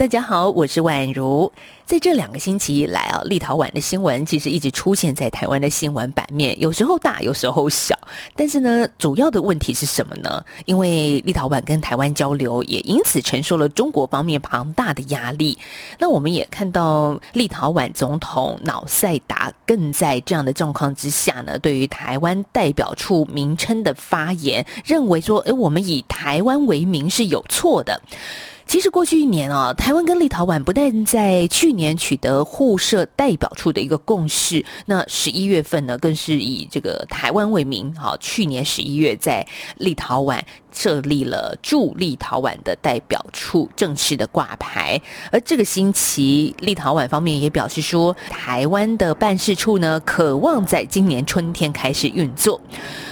大家好，我是宛如。在这两个星期以来啊，立陶宛的新闻其实一直出现在台湾的新闻版面，有时候大，有时候小。但是呢，主要的问题是什么呢？因为立陶宛跟台湾交流，也因此承受了中国方面庞大的压力。那我们也看到立陶宛总统瑙塞达更在这样的状况之下呢，对于台湾代表处名称的发言，认为说，诶，我们以台湾为名是有错的。其实过去一年啊，台湾跟立陶宛不但在去年取得互设代表处的一个共识，那十一月份呢，更是以这个台湾为名，好，去年十一月在立陶宛设立了驻立陶宛的代表处，正式的挂牌。而这个星期，立陶宛方面也表示说，台湾的办事处呢，渴望在今年春天开始运作。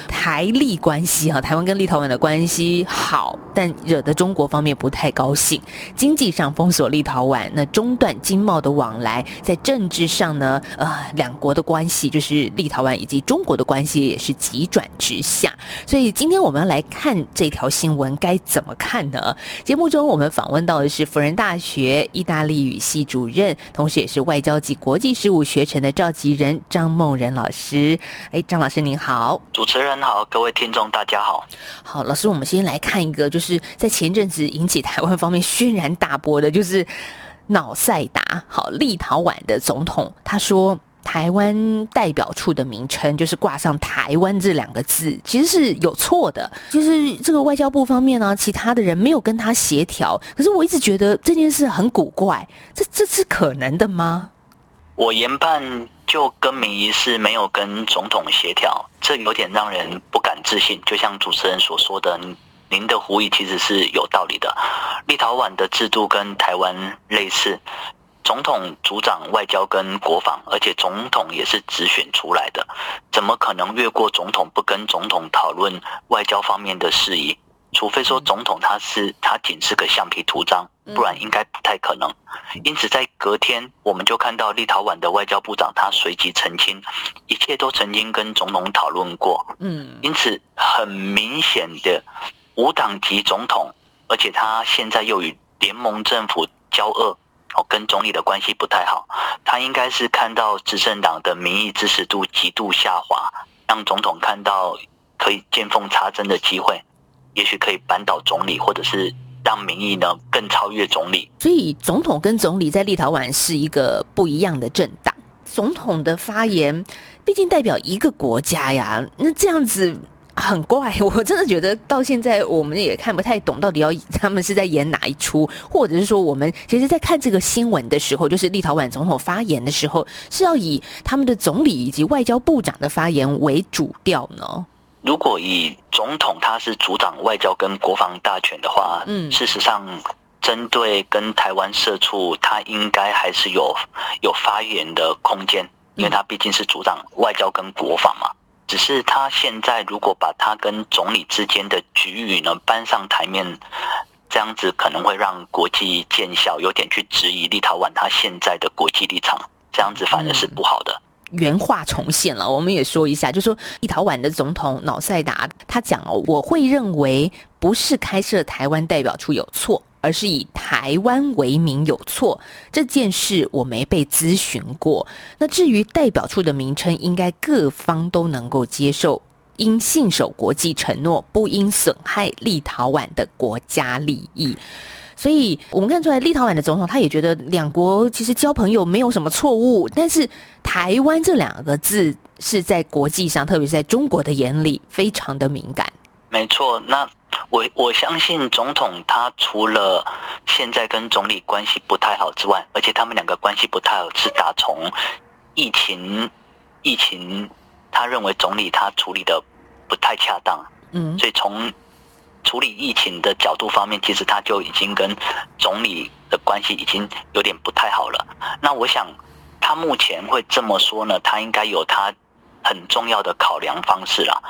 台立关系哈，台湾跟立陶宛的关系好，但惹得中国方面不太高兴。经济上封锁立陶宛，那中断经贸的往来；在政治上呢，呃，两国的关系就是立陶宛以及中国的关系也是急转直下。所以今天我们要来看这条新闻该怎么看呢？节目中我们访问到的是辅仁大学意大利语系主任，同时也是外交及国际事务学程的召集人张梦仁老师。哎，张老师您好，主持人。好，各位听众，大家好。好，老师，我们先来看一个，就是在前阵子引起台湾方面轩然大波的，就是脑塞达，好，立陶宛的总统，他说台湾代表处的名称就是挂上“台湾”这两个字，其实是有错的，就是这个外交部方面呢，其他的人没有跟他协调。可是我一直觉得这件事很古怪，这这是可能的吗？我研判。就更名仪式没有跟总统协调，这有点让人不敢置信。就像主持人所说的，您的狐疑其实是有道理的。立陶宛的制度跟台湾类似，总统主掌外交跟国防，而且总统也是直选出来的，怎么可能越过总统不跟总统讨论外交方面的事宜？除非说总统他是他仅是个橡皮图章，不然应该不太可能。因此在隔天，我们就看到立陶宛的外交部长他随即澄清，一切都曾经跟总统讨论过。嗯，因此很明显的无党籍总统，而且他现在又与联盟政府交恶，哦，跟总理的关系不太好。他应该是看到执政党的民意支持度极度下滑，让总统看到可以见缝插针的机会。也许可以扳倒总理，或者是让民意呢更超越总理。所以，总统跟总理在立陶宛是一个不一样的政党。总统的发言毕竟代表一个国家呀，那这样子很怪。我真的觉得到现在我们也看不太懂，到底要他们是在演哪一出，或者是说我们其实，在看这个新闻的时候，就是立陶宛总统发言的时候，是要以他们的总理以及外交部长的发言为主调呢？如果以总统他是主掌外交跟国防大权的话，嗯，事实上，针对跟台湾社处，他应该还是有有发言的空间，因为他毕竟是主掌外交跟国防嘛。只是他现在如果把他跟总理之间的局域呢搬上台面，这样子可能会让国际见效，有点去质疑立陶宛他现在的国际立场，这样子反而是不好的。原话重现了，我们也说一下，就说立陶宛的总统瑙塞达他讲哦，我会认为不是开设台湾代表处有错，而是以台湾为名有错。这件事我没被咨询过。那至于代表处的名称，应该各方都能够接受，应信守国际承诺，不应损害立陶宛的国家利益。所以我们看出来，立陶宛的总统他也觉得两国其实交朋友没有什么错误，但是台湾这两个字是在国际上，特别是在中国的眼里非常的敏感。没错，那我我相信总统他除了现在跟总理关系不太好之外，而且他们两个关系不太好是打从疫情疫情，他认为总理他处理的不太恰当，嗯，所以从。处理疫情的角度方面，其实他就已经跟总理的关系已经有点不太好了。那我想，他目前会这么说呢，他应该有他很重要的考量方式啦。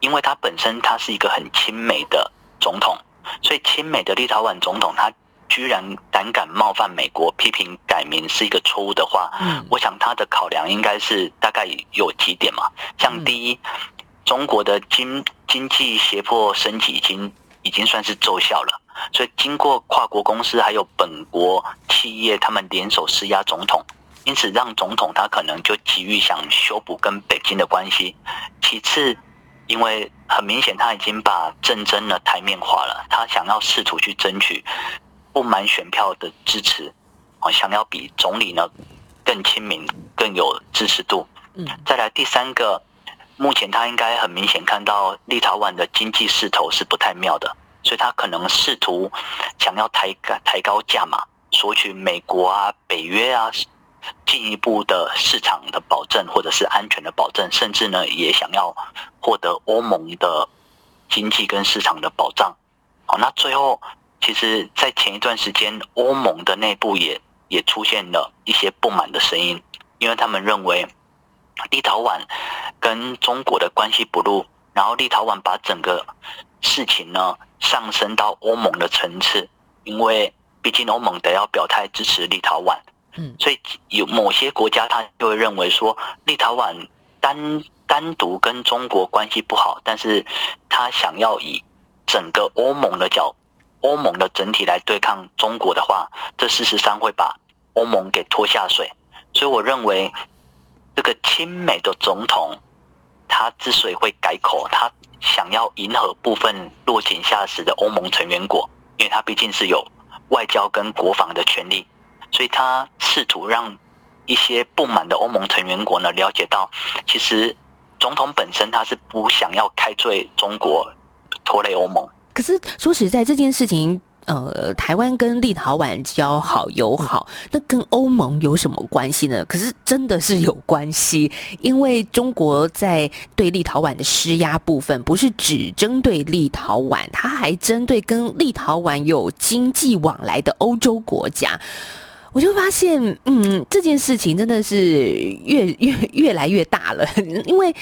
因为他本身他是一个很亲美的总统，所以亲美的立陶宛总统他居然胆敢冒犯美国，批评改名是一个错误的话，嗯我想他的考量应该是大概有几点嘛，像第一，中国的经经济胁迫升级已经已经算是奏效了，所以经过跨国公司还有本国企业他们联手施压总统，因此让总统他可能就急于想修补跟北京的关系。其次，因为很明显他已经把政争呢台面化了，他想要试图去争取不满选票的支持，哦，想要比总理呢更亲民、更有支持度。嗯再来第三个，目前他应该很明显看到立陶宛的经济势头是不太妙的，所以他可能试图想要抬高抬高价码，索取美国啊、北约啊进一步的市场的保证或者是安全的保证，甚至呢也想要获得欧盟的经济跟市场的保障。好，那最后其实，在前一段时间，欧盟的内部也也出现了一些不满的声音，因为他们认为立陶宛跟中国的关系不睦，然后立陶宛把整个事情呢上升到欧盟的层次，因为毕竟欧盟得要表态支持立陶宛，嗯所以有某些国家他就会认为说，立陶宛单单独跟中国关系不好，但是他想要以整个欧盟的角，欧盟的整体来对抗中国的话，这事实上会把欧盟给拖下水。所以我认为，这个亲美的总统，他之所以会改口，他想要迎合部分落井下石的欧盟成员国，因为他毕竟是有外交跟国防的权利，所以他试图让一些不满的欧盟成员国呢了解到，其实总统本身他是不想要开罪中国拖累欧盟。可是说实在，这件事情，呃，台湾跟立陶宛交好友好，那跟欧盟有什么关系呢？可是真的是有关系，因为中国在对立陶宛的施压部分，不是只针对立陶宛，它还针对跟立陶宛有经济往来的欧洲国家。我就发现，嗯，这件事情真的是越越越来越大了，因为。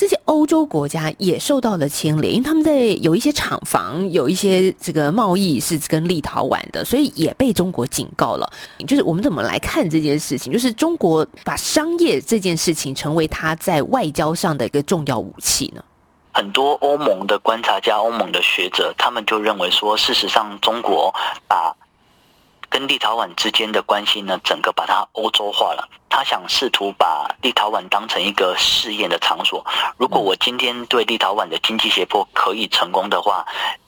这些欧洲国家也受到了牵连，因为他们在有一些厂房，有一些这个贸易是跟立陶宛的，所以也被中国警告了。就是我们怎么来看这件事情？就是中国把商业这件事情成为他在外交上的一个重要武器呢？很多欧盟的观察家、欧盟的学者，他们就认为说，事实上中国把跟立陶宛之间的关系呢，整个把它欧洲化了。他想试图把立陶宛当成一个试验的场所。如果我今天对立陶宛的经济胁迫可以成功的话，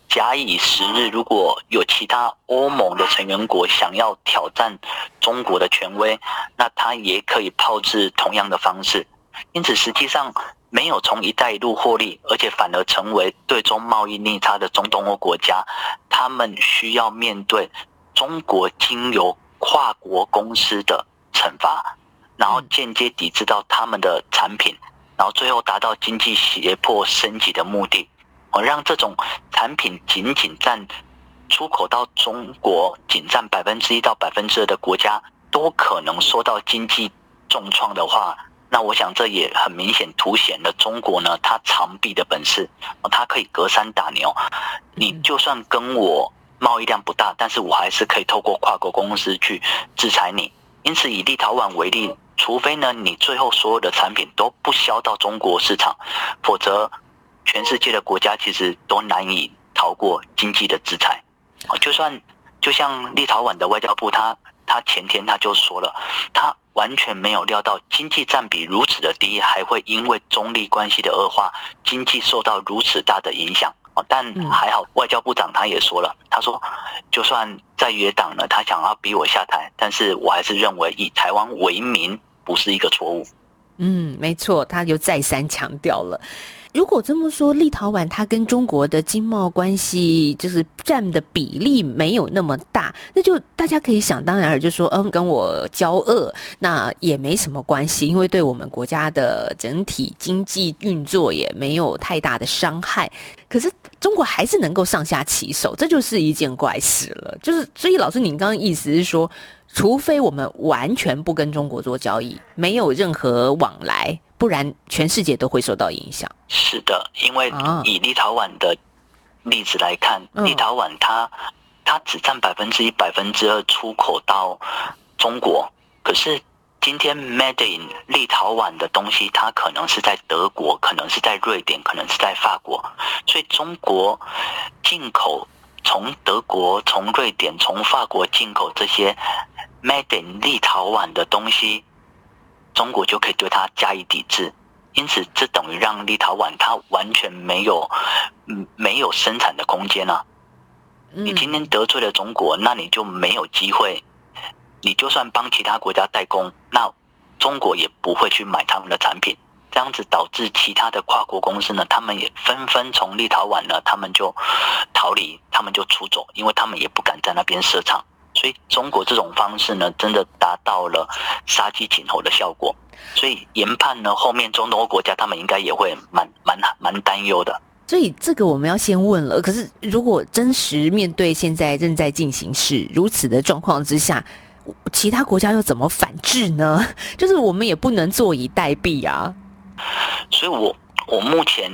假以时日，如果有其他欧盟的成员国想要挑战中国的权威，那他也可以炮制同样的方式。因此，实际上没有从“一带一路”获利，而且反而成为对中贸易逆差的中东欧国家，他们需要面对中国经由跨国公司的惩罚，然后间接抵制到他们的产品，然后最后达到经济胁迫升级的目的。我让这种产品仅仅占出口到中国仅占百分之一到百分之二的国家，都可能受到经济重创的话，那我想这也很明显凸显了中国呢，它长臂的本事，它可以隔山打牛。你就算跟我贸易量不大，但是我还是可以透过跨国公司去制裁你。因此，以立陶宛为例，除非呢你最后所有的产品都不销到中国市场，否则全世界的国家其实都难以逃过经济的制裁。就算就像立陶宛的外交部，他他前天他就说了，他完全没有料到经济占比如此的低，还会因为中立关系的恶化，经济受到如此大的影响。哦，但还好，外交部长他也说了，他说，就算在野党呢，他想要逼我下台，但是我还是认为以台湾为名不是一个错误。嗯，没错，他就再三强调了。如果这么说，立陶宛它跟中国的经贸关系就是占的比例没有那么大，那就大家可以想当然，就说嗯，跟我交恶那也没什么关系，因为对我们国家的整体经济运作也没有太大的伤害。可是中国还是能够上下其手，这就是一件怪事了。就是所以，老师，您刚刚意思是说，除非我们完全不跟中国做交易，没有任何往来。不然，全世界都会受到影响。是的，因为以立陶宛的例子来看，嗯立陶宛它它只占百分之一、百分之二出口到中国，可是今天 Made in 立陶宛的东西，它可能是在德国，可能是在瑞典，可能是在法国，所以中国进口从德国、从瑞典、从法国进口这些 Made in 立陶宛的东西，中国就可以对它加以抵制。因此，这等于让立陶宛它完全没有，嗯，没有生产的空间啊。你今天得罪了中国，那你就没有机会。你就算帮其他国家代工，那中国也不会去买他们的产品。这样子导致其他的跨国公司呢，他们也纷纷从立陶宛呢，他们就逃离，他们就出走，因为他们也不敢在那边设厂。所以中国这种方式呢，真的达到了杀鸡儆猴的效果。所以研判呢，后面中东欧国家他们应该也会蛮蛮蛮担忧的。所以这个我们要先问了。可是如果真实面对现在正在进行式如此的状况之下，其他国家又怎么反制呢？就是我们也不能坐以待毙啊。所以我我目前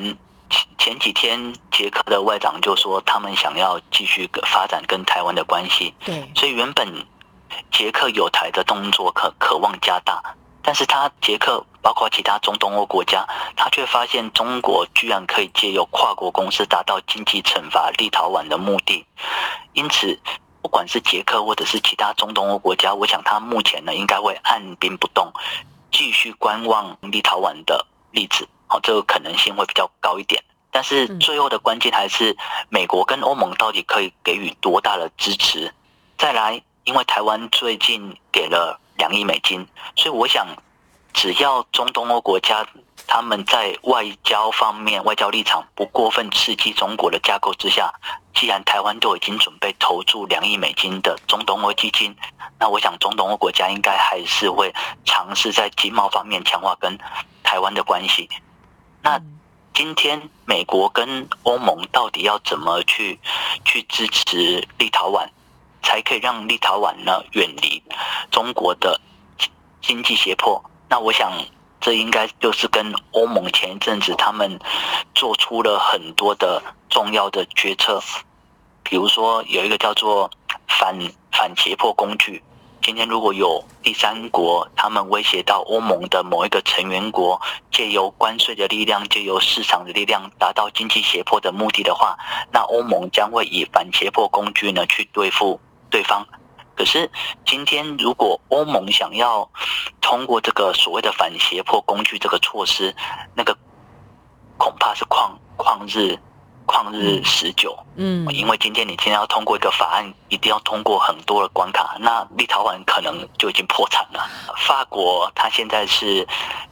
前前几天捷克的外长就说，他们想要继续发展跟台湾的关系。对。所以原本捷克有台的动作可渴望加大。但是他捷克包括其他中东欧国家，他却发现中国居然可以借由跨国公司达到经济惩罚立陶宛的目的，因此不管是捷克或者是其他中东欧国家，我想他目前呢应该会按兵不动，继续观望立陶宛的例子，好，这个可能性会比较高一点。但是最后的关键还是美国跟欧盟到底可以给予多大的支持？再来，因为台湾最近给了。两亿美金，所以我想，只要中东欧国家他们在外交方面、外交立场不过分刺激中国的架构之下，既然台湾都已经准备投注两亿美金的中东欧基金，那我想中东欧国家应该还是会尝试在经贸方面强化跟台湾的关系。那今天美国跟欧盟到底要怎么去去支持立陶宛？才可以让立陶宛呢远离中国的经济胁迫。那我想，这应该就是跟欧盟前一阵子他们做出了很多的重要的决策，比如说有一个叫做反反胁迫工具。今天如果有第三国他们威胁到欧盟的某一个成员国，借由关税的力量，借由市场的力量，达到经济胁迫的目的的话，那欧盟将会以反胁迫工具呢去对付。对方，可是今天如果欧盟想要通过这个所谓的反胁迫工具这个措施，那个恐怕是旷旷日旷日持久。嗯，因为今天你今天要通过一个法案，一定要通过很多的关卡，那立陶宛可能就已经破产了。法国它现在是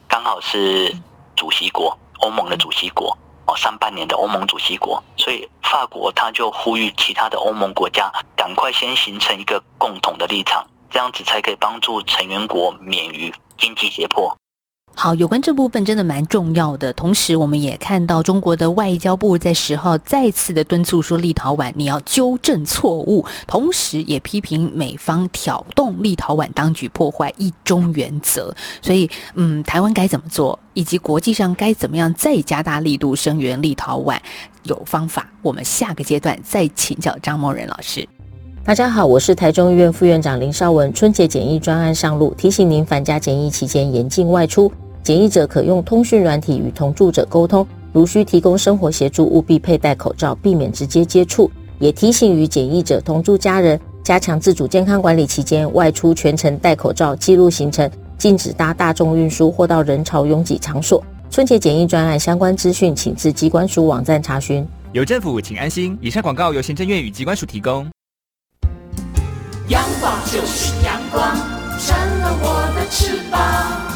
刚好是主席国，欧盟的主席国。哦，上半年的欧盟主席国，所以法国他就呼吁其他的欧盟国家赶快先形成一个共同的立场，这样子才可以帮助成员国免于经济胁迫。好，有关这部分真的蛮重要的。同时，我们也看到中国的外交部在十号再次的敦促说，立陶宛你要纠正错误，同时也批评美方挑动立陶宛当局破坏一中原则。所以，嗯，台湾该怎么做，以及国际上该怎么样再加大力度声援立陶宛，有方法。我们下个阶段再请教张梦仁老师。大家好，我是台中医院副院长林少文。春节检疫专案上路，提醒您返家检疫期间严禁外出。检疫者可用通讯软体与同住者沟通，如需提供生活协助，务必佩戴口罩，避免直接接触。也提醒与检疫者同住家人，加强自主健康管理期间外出全程戴口罩，记录行程，禁止搭大众运输或到人潮拥挤场所。春节检疫专案相关资讯，请至机关署网站查询。有政府，请安心。以上广告由行政院与机关署提供。阳光就是阳光，成了我的翅膀。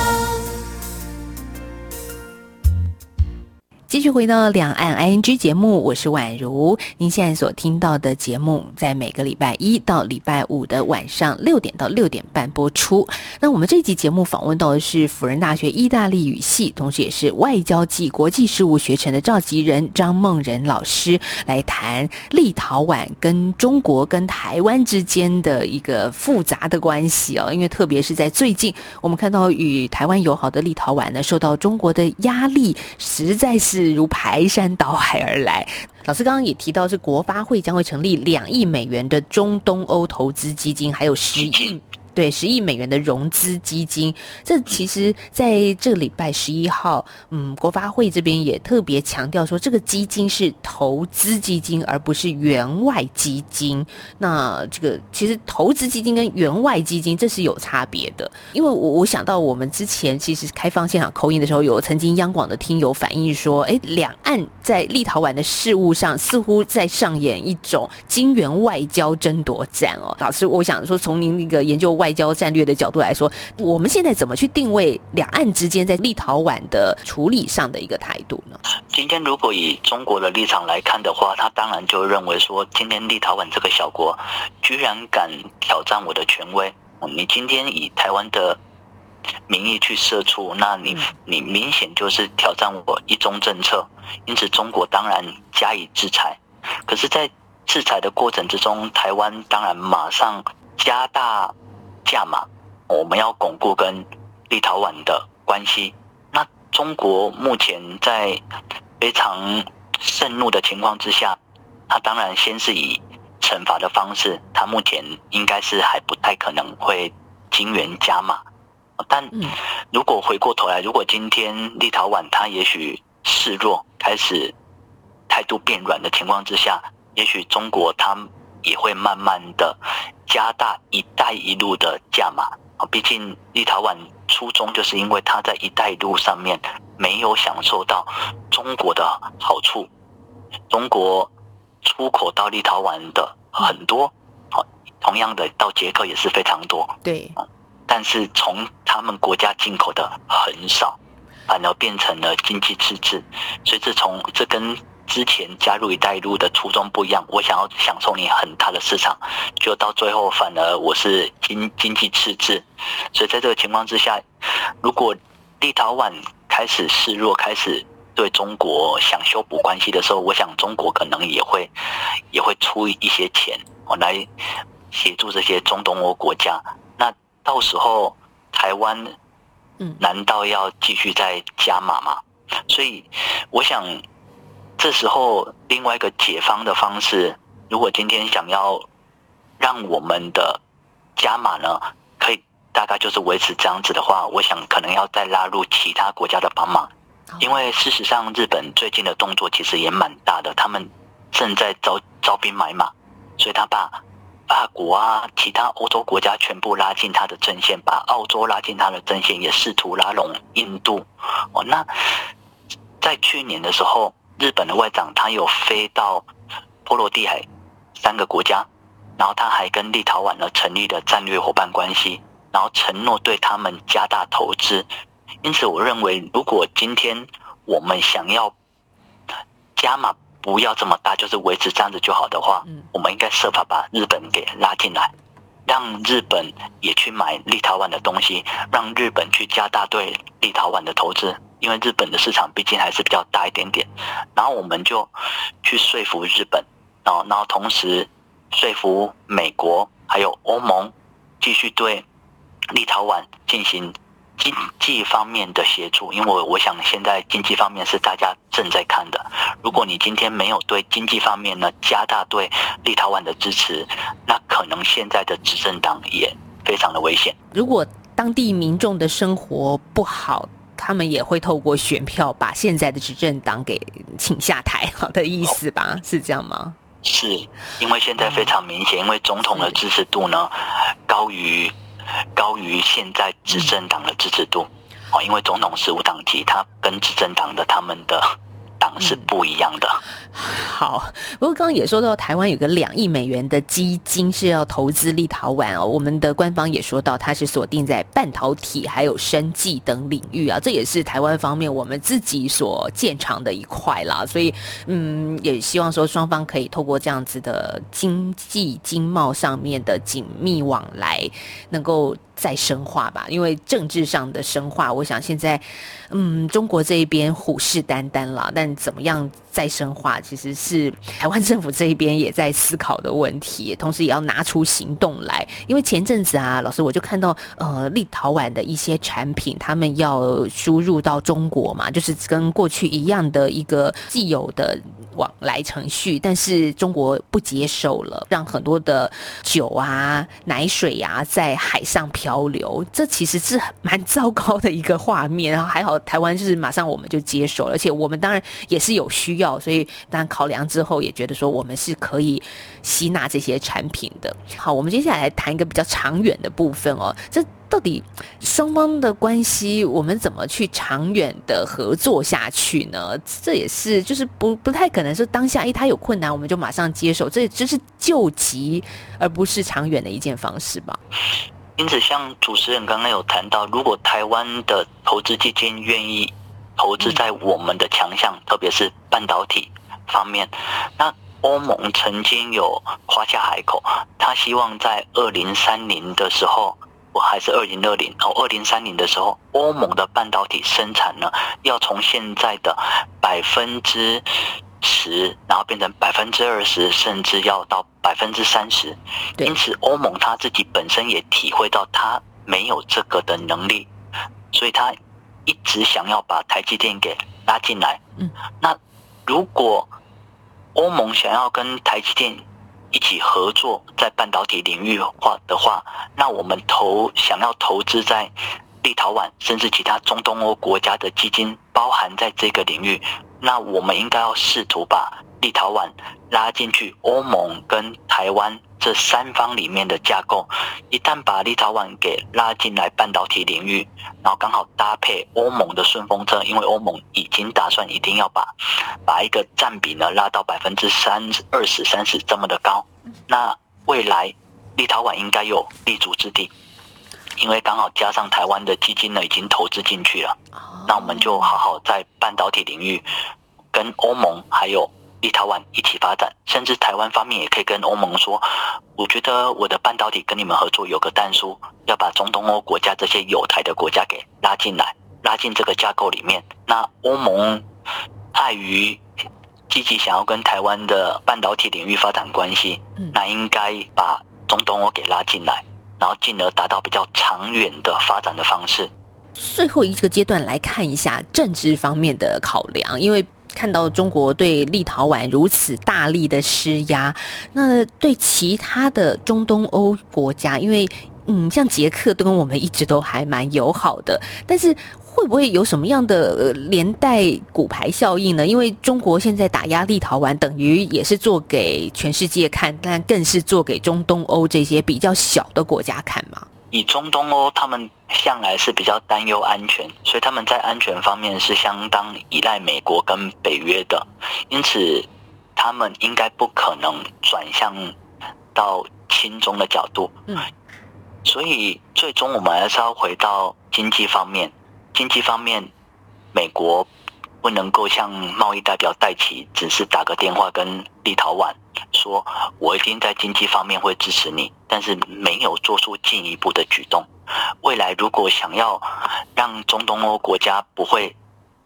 继续回到两岸 ING 节目，我是宛如。您现在所听到的节目，在每个礼拜一到礼拜五的晚上六点到六点半播出。那我们这集节目访问到的是辅仁大学意大利语系，同时也是外交暨国际事务学程的召集人张梦仁老师，来谈立陶宛跟中国跟台湾之间的一个复杂的关系哦。因为特别是在最近，我们看到与台湾友好的立陶宛呢，受到中国的压力，实在是。如排山倒海而来。老师刚刚也提到，是国发会将会成立两亿美元的中东欧投资基金，还有十亿。对，十亿美元的融资基金，这其实在这个礼拜十一号，嗯，国发会这边也特别强调说，这个基金是投资基金，而不是员外基金。那这个其实投资基金跟员外基金这是有差别的，因为我我想到我们之前其实开放现场口音的时候，有曾经央广的听友反映说，哎，两岸在立陶宛的事务上似乎在上演一种金元外交争夺战哦。老师，我想说，从您那个研究。外交战略的角度来说，我们现在怎么去定位两岸之间在立陶宛的处理上的一个态度呢？今天如果以中国的立场来看的话，他当然就认为说，今天立陶宛这个小国居然敢挑战我的权威，你今天以台湾的名义去射出，那你你明显就是挑战我一中政策，因此中国当然加以制裁。可是，在制裁的过程之中，台湾当然马上加大。价码，我们要巩固跟立陶宛的关系。那中国目前在非常盛怒的情况之下，他当然先是以惩罚的方式，他目前应该是还不太可能会金元加码。但如果回过头来，如果今天立陶宛他也许示弱，开始态度变软的情况之下，也许中国他。也会慢慢的加大“一带一路”的价码。啊，毕竟立陶宛初衷就是因为它在“一带一路”上面没有享受到中国的好处，中国出口到立陶宛的很多，好，同样的到捷克也是非常多，对，但是从他们国家进口的很少，反而变成了经济赤字，所以这从这跟。之前加入“一带一路”的初衷不一样，我想要享受你很大的市场，就到最后反而我是经经济赤字，所以在这个情况之下，如果立陶宛开始示弱，开始对中国想修补关系的时候，我想中国可能也会也会出一些钱，我来协助这些中东欧国家。那到时候台湾，嗯，难道要继续再加码吗？所以我想。这时候，另外一个解方的方式，如果今天想要让我们的加码呢，可以大概就是维持这样子的话，我想可能要再拉入其他国家的帮忙，因为事实上日本最近的动作其实也蛮大的，他们正在招招兵买马，所以他把法国啊、其他欧洲国家全部拉进他的阵线，把澳洲拉进他的阵线，也试图拉拢印度。哦，那在去年的时候。日本的外长他有飞到波罗的海三个国家，然后他还跟立陶宛呢成立了战略伙伴关系，然后承诺对他们加大投资。因此，我认为如果今天我们想要加码不要这么大，就是维持这样子就好的话，我们应该设法把日本给拉进来，让日本也去买立陶宛的东西，让日本去加大对立陶宛的投资。因为日本的市场毕竟还是比较大一点点，然后我们就去说服日本，然后然后同时说服美国还有欧盟继续对立陶宛进行经济方面的协助，因为我想现在经济方面是大家正在看的。如果你今天没有对经济方面呢加大对立陶宛的支持，那可能现在的执政党也非常的危险。如果当地民众的生活不好。他们也会透过选票把现在的执政党给请下台，好的意思吧？是这样吗？是因为现在非常明显，因为总统的支持度呢高于高于现在执政党的支持度哦，因为总统是无党籍，他跟执政党的他们的党是不一样的。好，不过刚刚也说到，台湾有个两亿美元的基金是要投资立陶宛哦。我们的官方也说到，它是锁定在半导体还有生技等领域啊，这也是台湾方面我们自己所建长的一块啦。所以，嗯，也希望说双方可以透过这样子的经济经贸上面的紧密往来，能够。再深化吧，因为政治上的深化，我想现在，嗯，中国这一边虎视眈眈了。但怎么样再深化，其实是台湾政府这一边也在思考的问题，同时也要拿出行动来。因为前阵子啊，老师我就看到，呃，立陶宛的一些产品，他们要输入到中国嘛，就是跟过去一样的一个既有的往来程序，但是中国不接受了，让很多的酒啊、奶水呀在海上漂。流，这其实是蛮糟糕的一个画面。然后还好，台湾就是马上我们就接受，而且我们当然也是有需要，所以当然考量之后也觉得说我们是可以吸纳这些产品的。好，我们接下来谈一个比较长远的部分哦。这到底双方的关系，我们怎么去长远的合作下去呢？这也是就是不不太可能是当下一他有困难我们就马上接受，这这是救急而不是长远的一件方式吧。因此，像主持人刚刚有谈到，如果台湾的投资基金愿意投资在我们的强项，特别是半导体方面，那欧盟曾经有夸下海口，他希望在二零三零的时候，我还是二零二零哦，二零三零的时候，欧盟的半导体生产呢，要从现在的百分之。十，然后变成百分之二十，甚至要到百分之三十。因此，欧盟他自己本身也体会到他没有这个的能力，所以他一直想要把台积电给拉进来。嗯，那如果欧盟想要跟台积电一起合作在半导体领域化的话，那我们投想要投资在立陶宛，甚至其他中东欧国家的基金，包含在这个领域。那我们应该要试图把立陶宛拉进去欧盟跟台湾这三方里面的架构。一旦把立陶宛给拉进来半导体领域，然后刚好搭配欧盟的顺风车，因为欧盟已经打算一定要把把一个占比呢拉到百分之三二十三十这么的高。那未来立陶宛应该有立足之地，因为刚好加上台湾的基金呢已经投资进去了。那我们就好好在半导体领域跟欧盟还有立陶宛一起发展，甚至台湾方面也可以跟欧盟说，我觉得我的半导体跟你们合作有个弹书，要把中东欧国家这些有台的国家给拉进来，拉进这个架构里面。那欧盟碍于积极想要跟台湾的半导体领域发展关系，那应该把中东欧给拉进来，然后进而达到比较长远的发展的方式。最后一个阶段来看一下政治方面的考量，因为看到中国对立陶宛如此大力的施压，那对其他的中东欧国家，因为嗯，像捷克都跟我们一直都还蛮友好的，但是会不会有什么样的连带骨牌效应呢？因为中国现在打压立陶宛，等于也是做给全世界看，但更是做给中东欧这些比较小的国家看嘛。以中东欧，他们向来是比较担忧安全，所以他们在安全方面是相当依赖美国跟北约的，因此他们应该不可能转向到亲中的角度。嗯，所以最终我们还是要回到经济方面，经济方面，美国不能够像贸易代表戴奇，只是打个电话跟立陶宛。说，我一定在经济方面会支持你，但是没有做出进一步的举动。未来如果想要让中东欧国家不会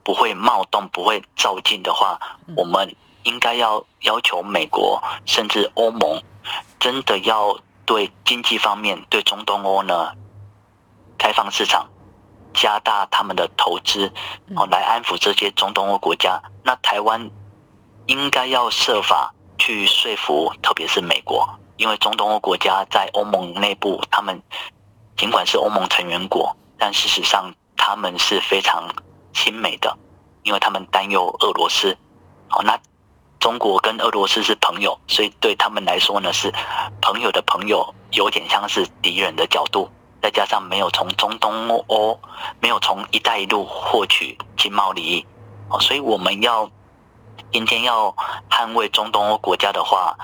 不会冒动、不会照进的话，我们应该要要求美国甚至欧盟，真的要对经济方面对中东欧呢开放市场，加大他们的投资，哦，来安抚这些中东欧国家。那台湾应该要设法。去说服，特别是美国，因为中东欧国家在欧盟内部，他们尽管是欧盟成员国，但事实上他们是非常亲美的，因为他们担忧俄罗斯。好，那中国跟俄罗斯是朋友，所以对他们来说呢，是朋友的朋友，有点像是敌人的角度。再加上没有从中东欧，没有从“一带一路”获取经贸利益，哦，所以我们要今天要捍卫中东欧国家的话，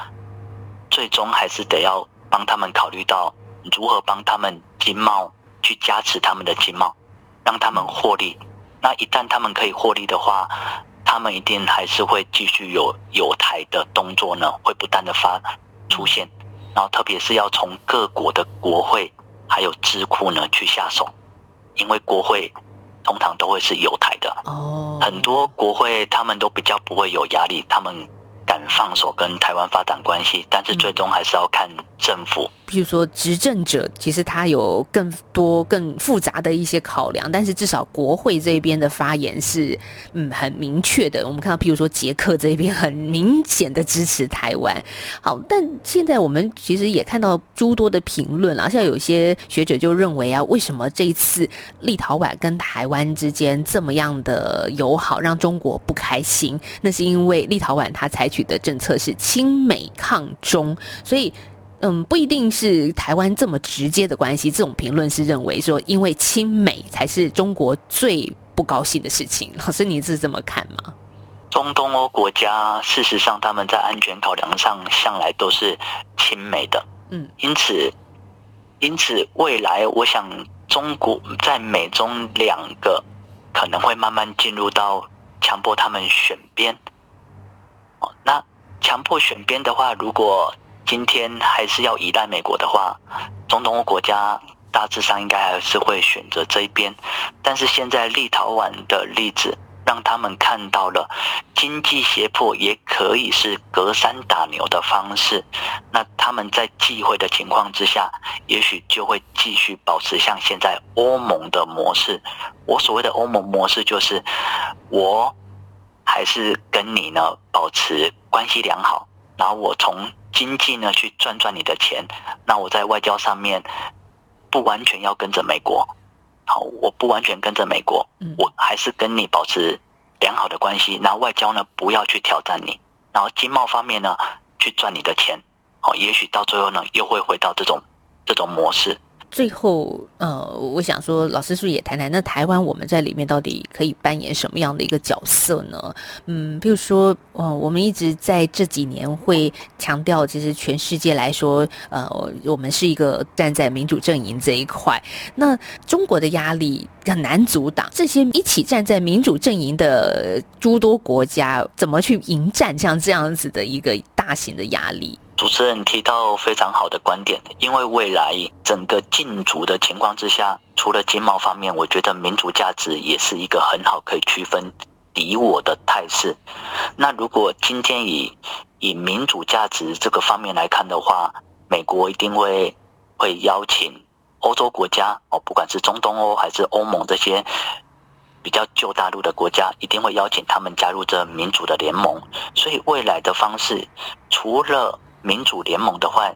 最终还是得要帮他们考虑到如何帮他们经贸去加持他们的经贸，让他们获利。那一旦他们可以获利的话，他们一定还是会继续有有台的动作呢，会不断的发出现。然后特别是要从各国的国会还有智库呢去下手，因为国会通常都会是有台的哦，很多国会他们都比较不会有压力，他们敢放手跟台湾发展关系，但是最终还是要看政府。譬如说执政者，其实他有更多更复杂的一些考量，但是至少国会这边的发言是嗯很明确的。我们看到，譬如说捷克这边很明显的支持台湾。好，但现在我们其实也看到诸多的评论啊，像有些学者就认为啊，为什么这一次立陶宛跟台湾之间这么样的友好，让中国不开心？那是因为立陶宛它采取的政策是亲美抗中，所以。嗯，不一定是台湾这么直接的关系。这种评论是认为说，因为亲美才是中国最不高兴的事情。老师，你是这么看吗？中东欧国家事实上他们在安全考量上向来都是亲美的，嗯，因此，因此未来我想中国在美中两个可能会慢慢进入到强迫他们选边。哦，那强迫选边的话，如果今天还是要依赖美国的话，中东国家大致上应该还是会选择这一边。但是现在立陶宛的例子让他们看到了经济胁迫也可以是隔山打牛的方式。那他们在忌讳的情况之下，也许就会继续保持像现在欧盟的模式。我所谓的欧盟模式，就是我还是跟你呢保持关系良好，然后我从。经济呢，去赚赚你的钱，那我在外交上面不完全要跟着美国，好，我不完全跟着美国，我还是跟你保持良好的关系。那外交呢，不要去挑战你，然后经贸方面呢，去赚你的钱，好，也许到最后呢，又会回到这种这种模式。最后，呃，我想说，老师是不是也谈谈，那台湾我们在里面到底可以扮演什么样的一个角色呢？嗯，比如说，呃，我们一直在这几年会强调，其实全世界来说，呃，我们是一个站在民主阵营这一块，那中国的压力很难阻挡。这些一起站在民主阵营的诸多国家，怎么去迎战像这样子的一个大型的压力？主持人提到非常好的观点，因为未来整个禁足的情况之下，除了经贸方面，我觉得民主价值也是一个很好可以区分敌我的态势。那如果今天以以民主价值这个方面来看的话，美国一定会会邀请欧洲国家哦，不管是中东欧还是欧盟这些比较旧大陆的国家，一定会邀请他们加入这民主的联盟。所以未来的方式，除了民主联盟的话，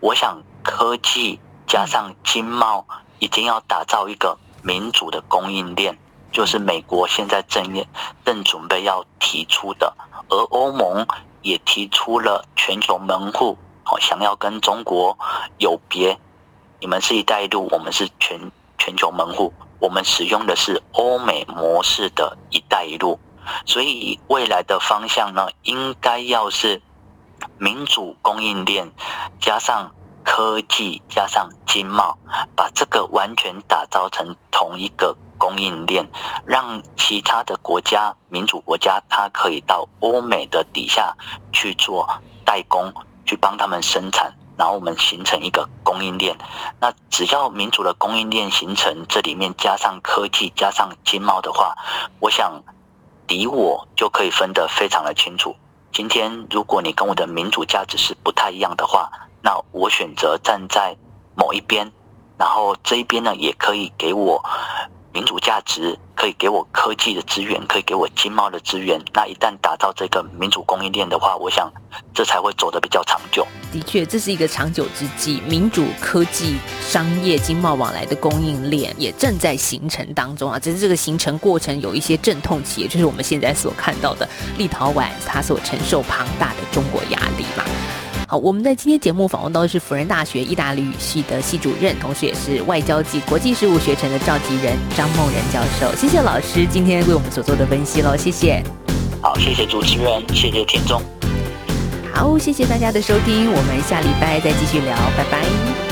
我想科技加上经贸，已经要打造一个民主的供应链，就是美国现在正正准备要提出的，而欧盟也提出了全球门户，哦，想要跟中国有别，你们是一带一路，我们是全全球门户，我们使用的是欧美模式的一带一路，所以未来的方向呢，应该要是。民主供应链加上科技加上经贸，把这个完全打造成同一个供应链，让其他的国家民主国家，它可以到欧美的底下去做代工，去帮他们生产，然后我们形成一个供应链。那只要民主的供应链形成，这里面加上科技加上经贸的话，我想敌我就可以分得非常的清楚。今天，如果你跟我的民主价值是不太一样的话，那我选择站在某一边，然后这一边呢，也可以给我民主价值，可以给我科技的资源，可以给我经贸的资源。那一旦打造这个民主供应链的话，我想这才会走得比较长久。的确，这是一个长久之计。民主科技、商业、经贸往来的供应链也正在形成当中啊。只是这个形成过程有一些阵痛期，也就是我们现在所看到的立陶宛它所承受庞大的中国压力嘛。好，我们在今天节目访问到的是辅仁大学意大利语系的系主任，同时也是外交及国际事务学程的召集人张梦仁教授。谢谢老师今天为我们所做的分析喽，谢谢。好，谢谢主持人，谢谢听众。好，谢谢大家的收听，我们下礼拜再继续聊，拜拜。